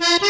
Okay.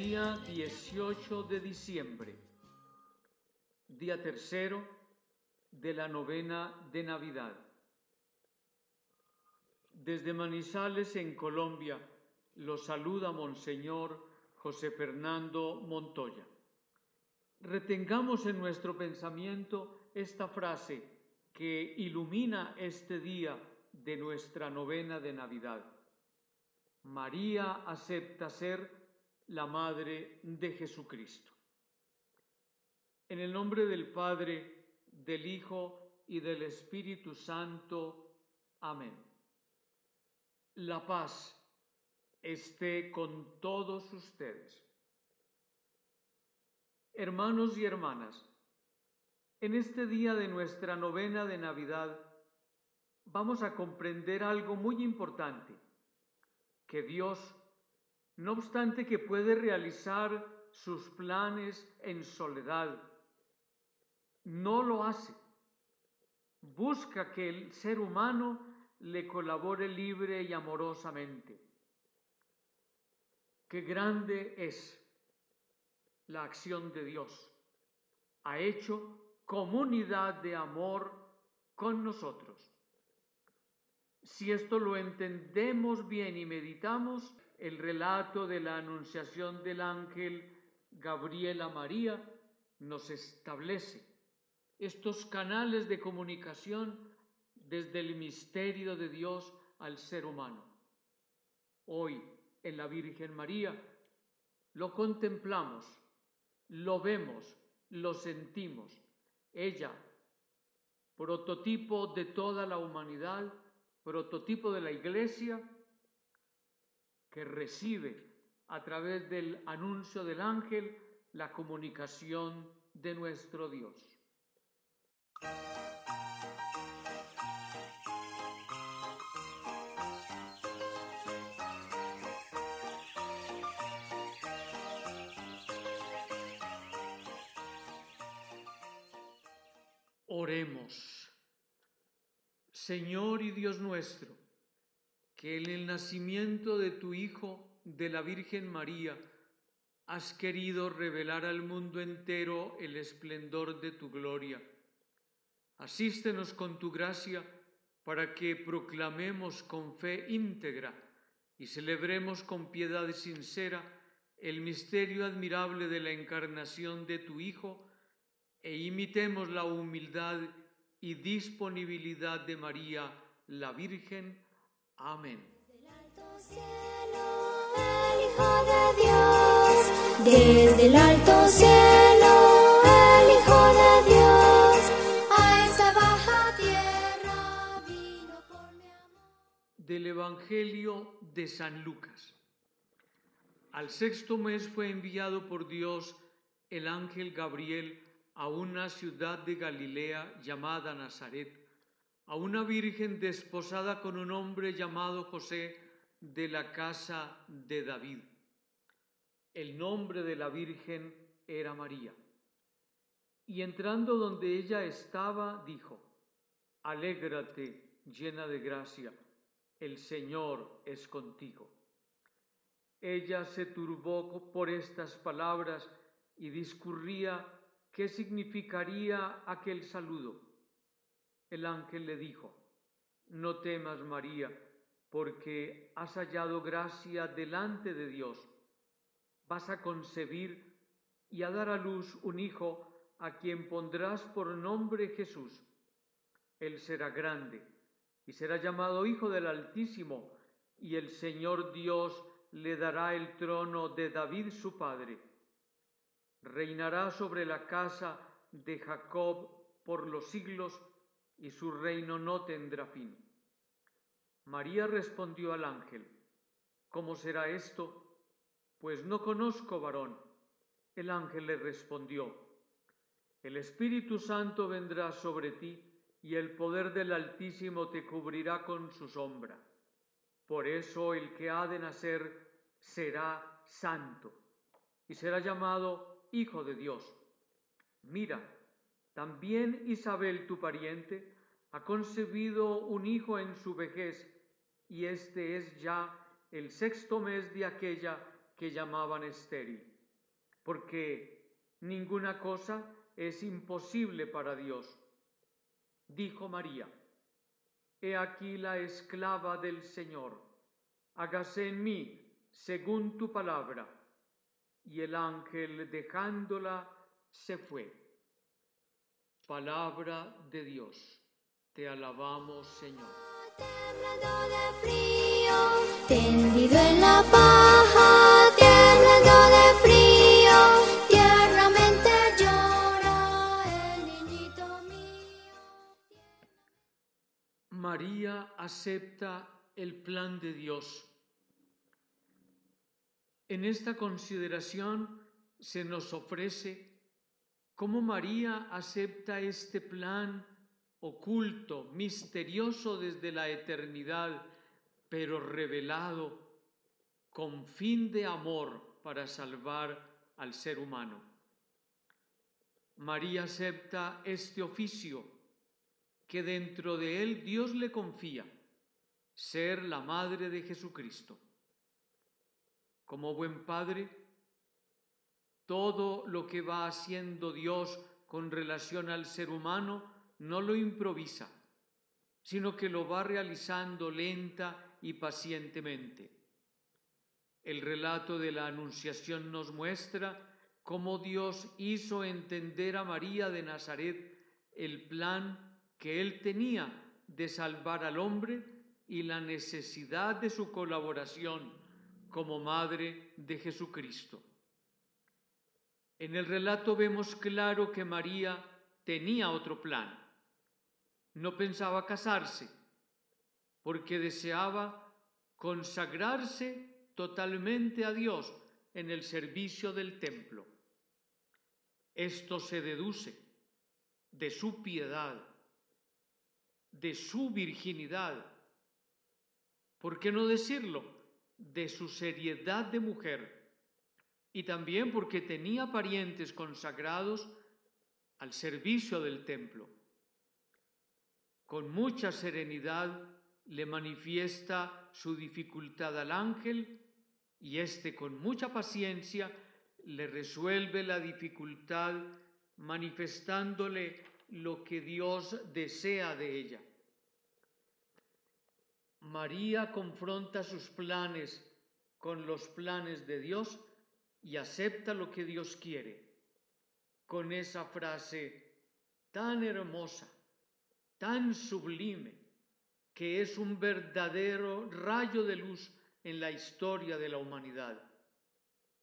18 de diciembre, día tercero de la novena de Navidad. Desde Manizales, en Colombia, lo saluda Monseñor José Fernando Montoya. Retengamos en nuestro pensamiento esta frase que ilumina este día de nuestra novena de Navidad. María acepta ser la Madre de Jesucristo. En el nombre del Padre, del Hijo y del Espíritu Santo. Amén. La paz esté con todos ustedes. Hermanos y hermanas, en este día de nuestra novena de Navidad vamos a comprender algo muy importante, que Dios no obstante que puede realizar sus planes en soledad. No lo hace. Busca que el ser humano le colabore libre y amorosamente. Qué grande es la acción de Dios. Ha hecho comunidad de amor con nosotros. Si esto lo entendemos bien y meditamos, el relato de la anunciación del ángel Gabriela María nos establece estos canales de comunicación desde el misterio de Dios al ser humano. Hoy en la Virgen María lo contemplamos, lo vemos, lo sentimos. Ella, prototipo de toda la humanidad, prototipo de la Iglesia, que recibe a través del anuncio del ángel la comunicación de nuestro Dios. Oremos. Señor y Dios nuestro, que en el nacimiento de tu Hijo, de la Virgen María, has querido revelar al mundo entero el esplendor de tu gloria. Asístenos con tu gracia para que proclamemos con fe íntegra y celebremos con piedad sincera el misterio admirable de la encarnación de tu Hijo, e imitemos la humildad y disponibilidad de María, la Virgen. Amén. Desde el alto cielo, el Hijo de Dios, a esa baja tierra vino por mi amor. Del Evangelio de San Lucas. Al sexto mes fue enviado por Dios el ángel Gabriel a una ciudad de Galilea llamada Nazaret, a una virgen desposada con un hombre llamado José de la casa de David. El nombre de la virgen era María. Y entrando donde ella estaba, dijo, Alégrate, llena de gracia, el Señor es contigo. Ella se turbó por estas palabras y discurría qué significaría aquel saludo. El ángel le dijo, no temas María, porque has hallado gracia delante de Dios. Vas a concebir y a dar a luz un hijo a quien pondrás por nombre Jesús. Él será grande y será llamado Hijo del Altísimo, y el Señor Dios le dará el trono de David su padre reinará sobre la casa de Jacob por los siglos y su reino no tendrá fin. María respondió al ángel, ¿cómo será esto? Pues no conozco varón. El ángel le respondió, el Espíritu Santo vendrá sobre ti y el poder del Altísimo te cubrirá con su sombra. Por eso el que ha de nacer será santo y será llamado Hijo de Dios. Mira, también Isabel, tu pariente, ha concebido un hijo en su vejez, y este es ya el sexto mes de aquella que llamaban estéril, porque ninguna cosa es imposible para Dios. Dijo María, He aquí la esclava del Señor, hágase en mí según tu palabra y el ángel dejándola se fue. Palabra de Dios, te alabamos Señor. Temblando de frío, tendido en la paja, temblando de frío, tiernamente llora el niñito mío. María acepta el plan de Dios en esta consideración se nos ofrece cómo María acepta este plan oculto, misterioso desde la eternidad, pero revelado con fin de amor para salvar al ser humano. María acepta este oficio que dentro de él Dios le confía, ser la madre de Jesucristo. Como buen padre, todo lo que va haciendo Dios con relación al ser humano no lo improvisa, sino que lo va realizando lenta y pacientemente. El relato de la Anunciación nos muestra cómo Dios hizo entender a María de Nazaret el plan que él tenía de salvar al hombre y la necesidad de su colaboración como madre de Jesucristo. En el relato vemos claro que María tenía otro plan. No pensaba casarse porque deseaba consagrarse totalmente a Dios, en el servicio del templo. Esto se deduce de su piedad, de su virginidad, ¿por qué no decirlo? De su seriedad de mujer y también porque tenía parientes consagrados al servicio del templo. Con mucha serenidad le manifiesta su dificultad al ángel y éste con mucha paciencia le resuelve la dificultad manifestándole lo que Dios desea de ella. María confronta sus planes con los planes de Dios y acepta lo que Dios quiere con esa frase tan hermosa, tan sublime, que es un verdadero rayo de luz en la historia de la humanidad.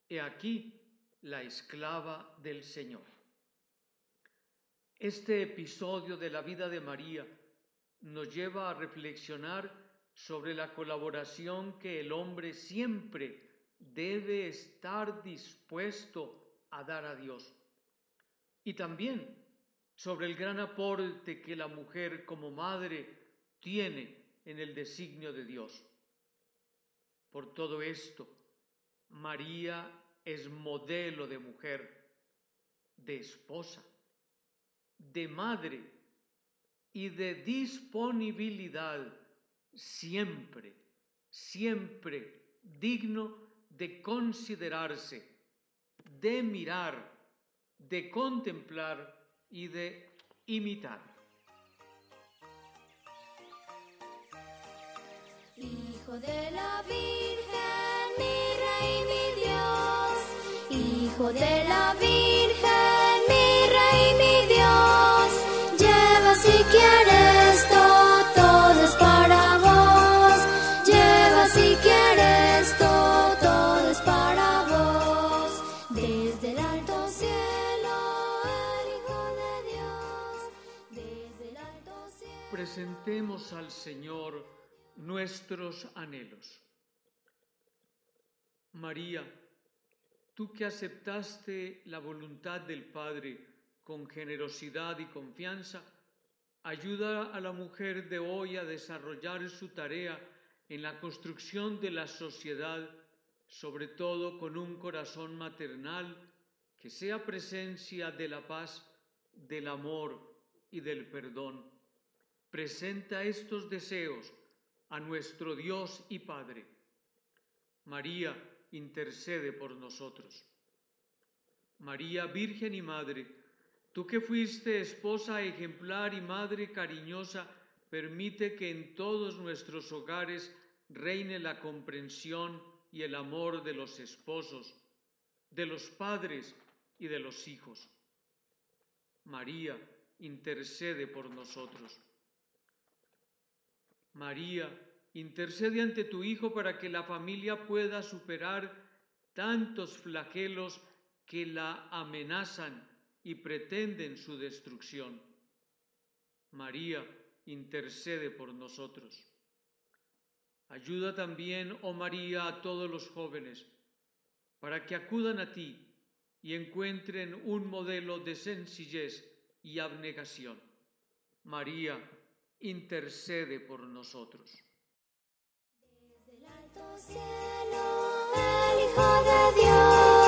He aquí la esclava del Señor. Este episodio de la vida de María nos lleva a reflexionar sobre la colaboración que el hombre siempre debe estar dispuesto a dar a Dios. Y también sobre el gran aporte que la mujer como madre tiene en el designio de Dios. Por todo esto, María es modelo de mujer, de esposa, de madre y de disponibilidad siempre, siempre digno de considerarse, de mirar, de contemplar y de imitar. Hijo de la Virgen, mi Rey, mi Dios. Hijo de la Virgen, Al Señor nuestros anhelos. María, tú que aceptaste la voluntad del Padre con generosidad y confianza, ayuda a la mujer de hoy a desarrollar su tarea en la construcción de la sociedad, sobre todo con un corazón maternal que sea presencia de la paz, del amor y del perdón. Presenta estos deseos a nuestro Dios y Padre. María, intercede por nosotros. María, Virgen y Madre, tú que fuiste esposa ejemplar y madre cariñosa, permite que en todos nuestros hogares reine la comprensión y el amor de los esposos, de los padres y de los hijos. María, intercede por nosotros. María, intercede ante tu Hijo para que la familia pueda superar tantos flagelos que la amenazan y pretenden su destrucción. María, intercede por nosotros. Ayuda también, oh María, a todos los jóvenes, para que acudan a ti y encuentren un modelo de sencillez y abnegación. María, intercede por nosotros. Desde el alto cielo, el Hijo de Dios.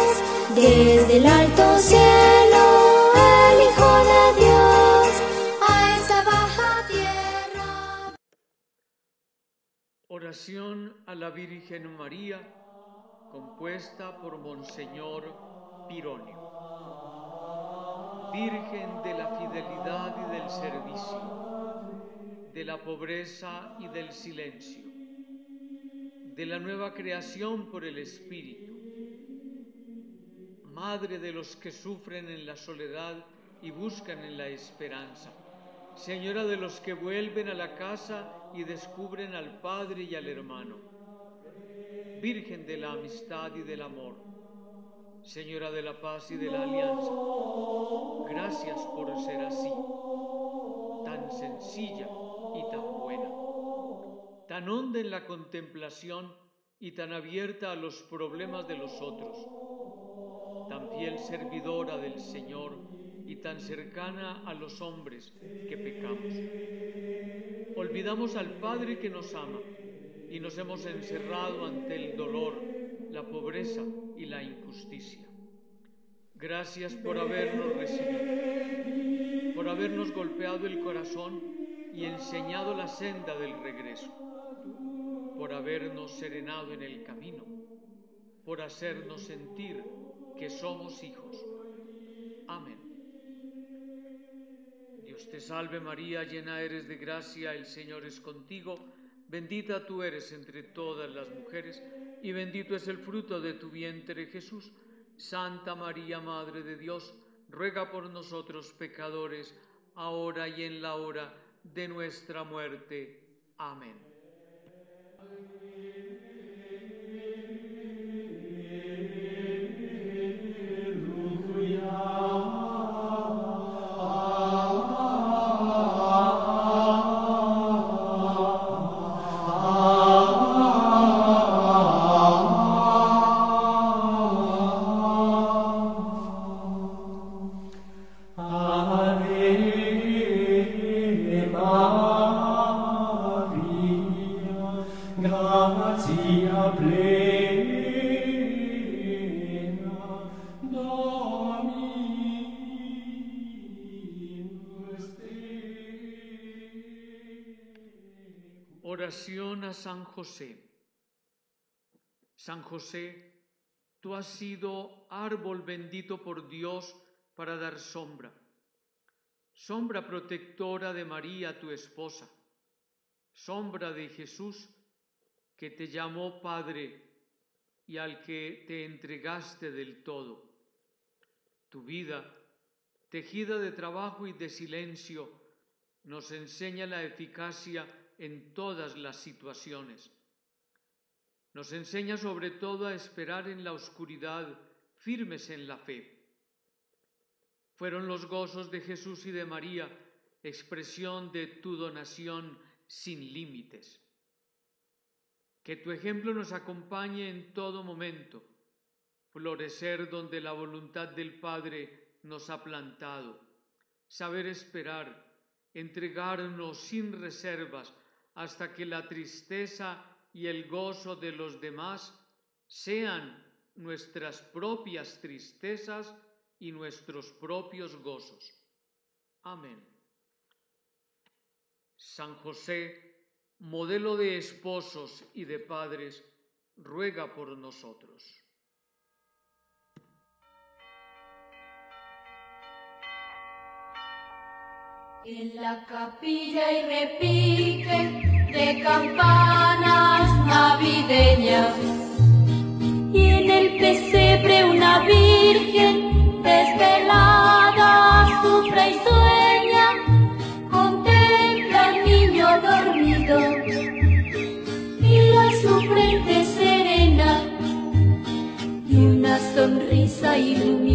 Desde el alto cielo, el Hijo de Dios. A esta baja tierra. Oración a la Virgen María, compuesta por Monseñor Pironio. Virgen de la fidelidad y del servicio, de la pobreza y del silencio, de la nueva creación por el Espíritu, Madre de los que sufren en la soledad y buscan en la esperanza, Señora de los que vuelven a la casa y descubren al Padre y al hermano, Virgen de la amistad y del amor, Señora de la paz y de la alianza, gracias por ser así, tan sencilla tan honda en la contemplación y tan abierta a los problemas de los otros, tan fiel servidora del Señor y tan cercana a los hombres que pecamos. Olvidamos al Padre que nos ama y nos hemos encerrado ante el dolor, la pobreza y la injusticia. Gracias por habernos recibido, por habernos golpeado el corazón y enseñado la senda del regreso, por habernos serenado en el camino, por hacernos sentir que somos hijos. Amén. Dios te salve María, llena eres de gracia, el Señor es contigo, bendita tú eres entre todas las mujeres, y bendito es el fruto de tu vientre Jesús. Santa María, Madre de Dios, ruega por nosotros pecadores, ahora y en la hora de nuestra muerte. Amén. Oración San José, tú has sido árbol bendito por Dios para dar sombra, sombra protectora de María, tu esposa, sombra de Jesús, que te llamó Padre y al que te entregaste del todo. Tu vida, tejida de trabajo y de silencio, nos enseña la eficacia en todas las situaciones. Nos enseña sobre todo a esperar en la oscuridad, firmes en la fe. Fueron los gozos de Jesús y de María expresión de tu donación sin límites. Que tu ejemplo nos acompañe en todo momento, florecer donde la voluntad del Padre nos ha plantado, saber esperar, entregarnos sin reservas hasta que la tristeza y el gozo de los demás sean nuestras propias tristezas y nuestros propios gozos. Amén. San José, modelo de esposos y de padres, ruega por nosotros. En la capilla y repique de campanas navideñas. Y en el pesebre una virgen desvelada sufre y sueña, contempla al niño dormido y a su frente serena y una sonrisa ilumina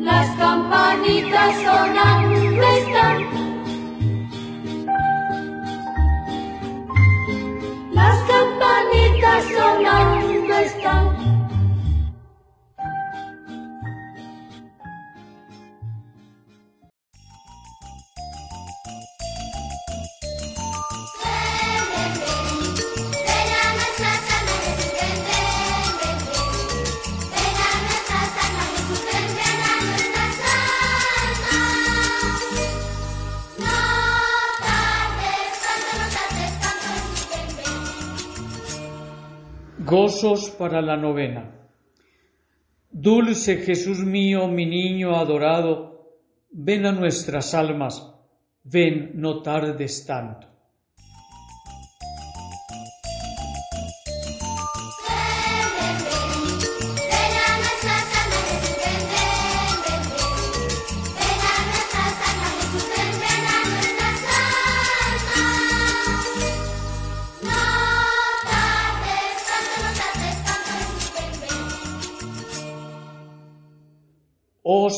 las campanitas sonando para la novena. Dulce Jesús mío, mi niño adorado, ven a nuestras almas, ven, no tardes tanto.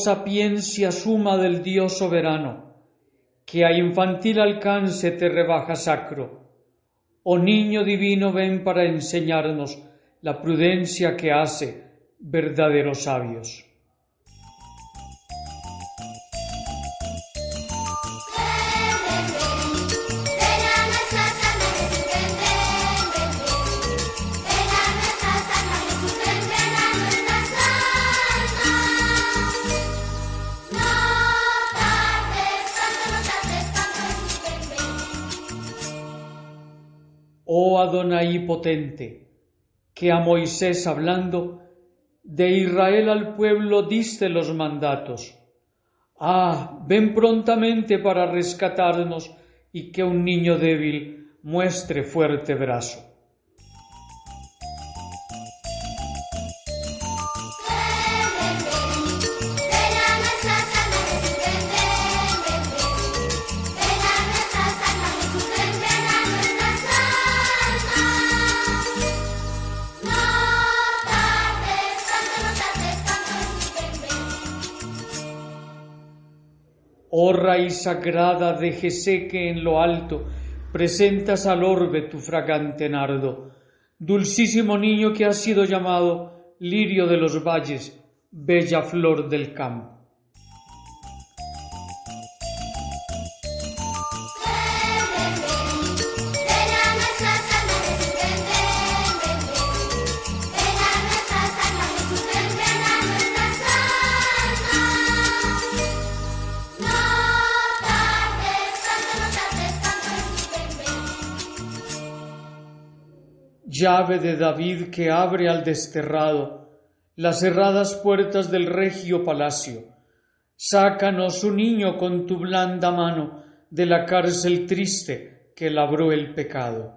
Sapiencia suma del Dios soberano, que a infantil alcance te rebaja sacro. Oh niño divino, ven para enseñarnos la prudencia que hace verdaderos sabios. Oh Adonai potente, que a Moisés hablando, de Israel al pueblo diste los mandatos. Ah, ven prontamente para rescatarnos y que un niño débil muestre fuerte brazo. Oh raíz sagrada de Jesé que en lo alto presentas al orbe tu fragante nardo, dulcísimo niño que has sido llamado lirio de los valles, bella flor del campo. Llave de David que abre al desterrado las cerradas puertas del regio palacio. Sácanos un niño con tu blanda mano de la cárcel triste que labró el pecado.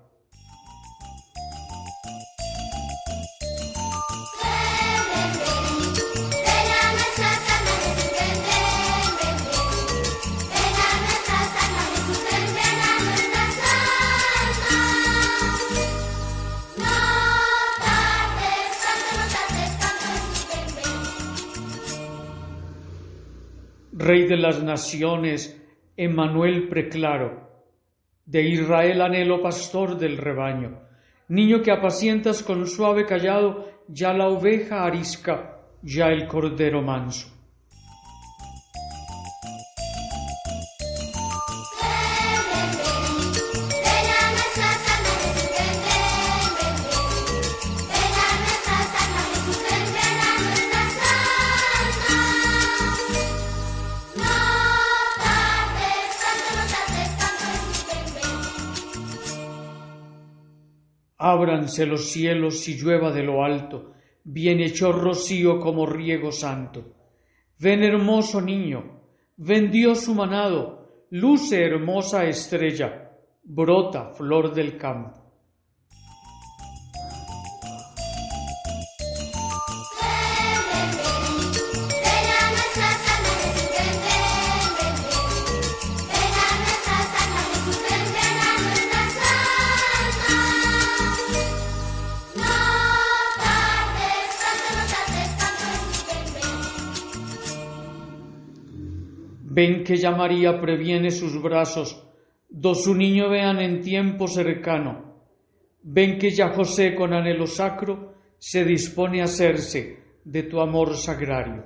Rey de las naciones, Emmanuel preclaro, de Israel anhelo pastor del rebaño, niño que apacientas con suave callado ya la oveja arisca, ya el cordero manso. Ábranse los cielos y llueva de lo alto, bien hecho rocío como riego santo. Ven hermoso niño, ven Dios humanado, luce hermosa estrella, brota flor del campo. Ven que ya María previene sus brazos, do su niño vean en tiempo cercano. Ven que ya José con anhelo sacro se dispone a hacerse de tu amor sagrario.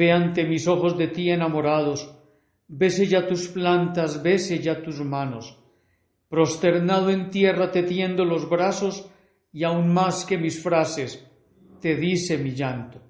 Ve ante mis ojos de ti enamorados, bese ya tus plantas, bese ya tus manos. Prosternado en tierra te tiendo los brazos y aún más que mis frases, te dice mi llanto.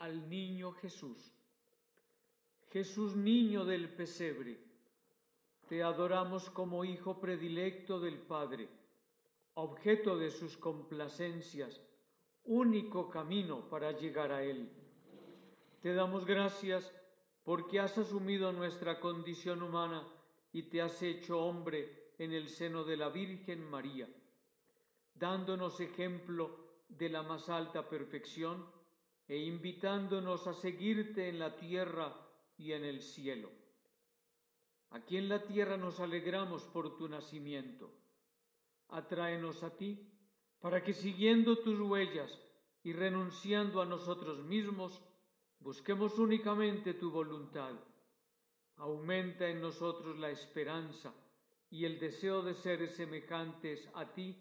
Al niño Jesús. Jesús niño del pesebre, te adoramos como hijo predilecto del Padre, objeto de sus complacencias, único camino para llegar a Él. Te damos gracias porque has asumido nuestra condición humana y te has hecho hombre en el seno de la Virgen María, dándonos ejemplo de la más alta perfección e invitándonos a seguirte en la tierra y en el cielo. Aquí en la tierra nos alegramos por tu nacimiento. Atráenos a ti para que siguiendo tus huellas y renunciando a nosotros mismos, busquemos únicamente tu voluntad. Aumenta en nosotros la esperanza y el deseo de ser semejantes a ti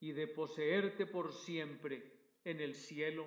y de poseerte por siempre en el cielo.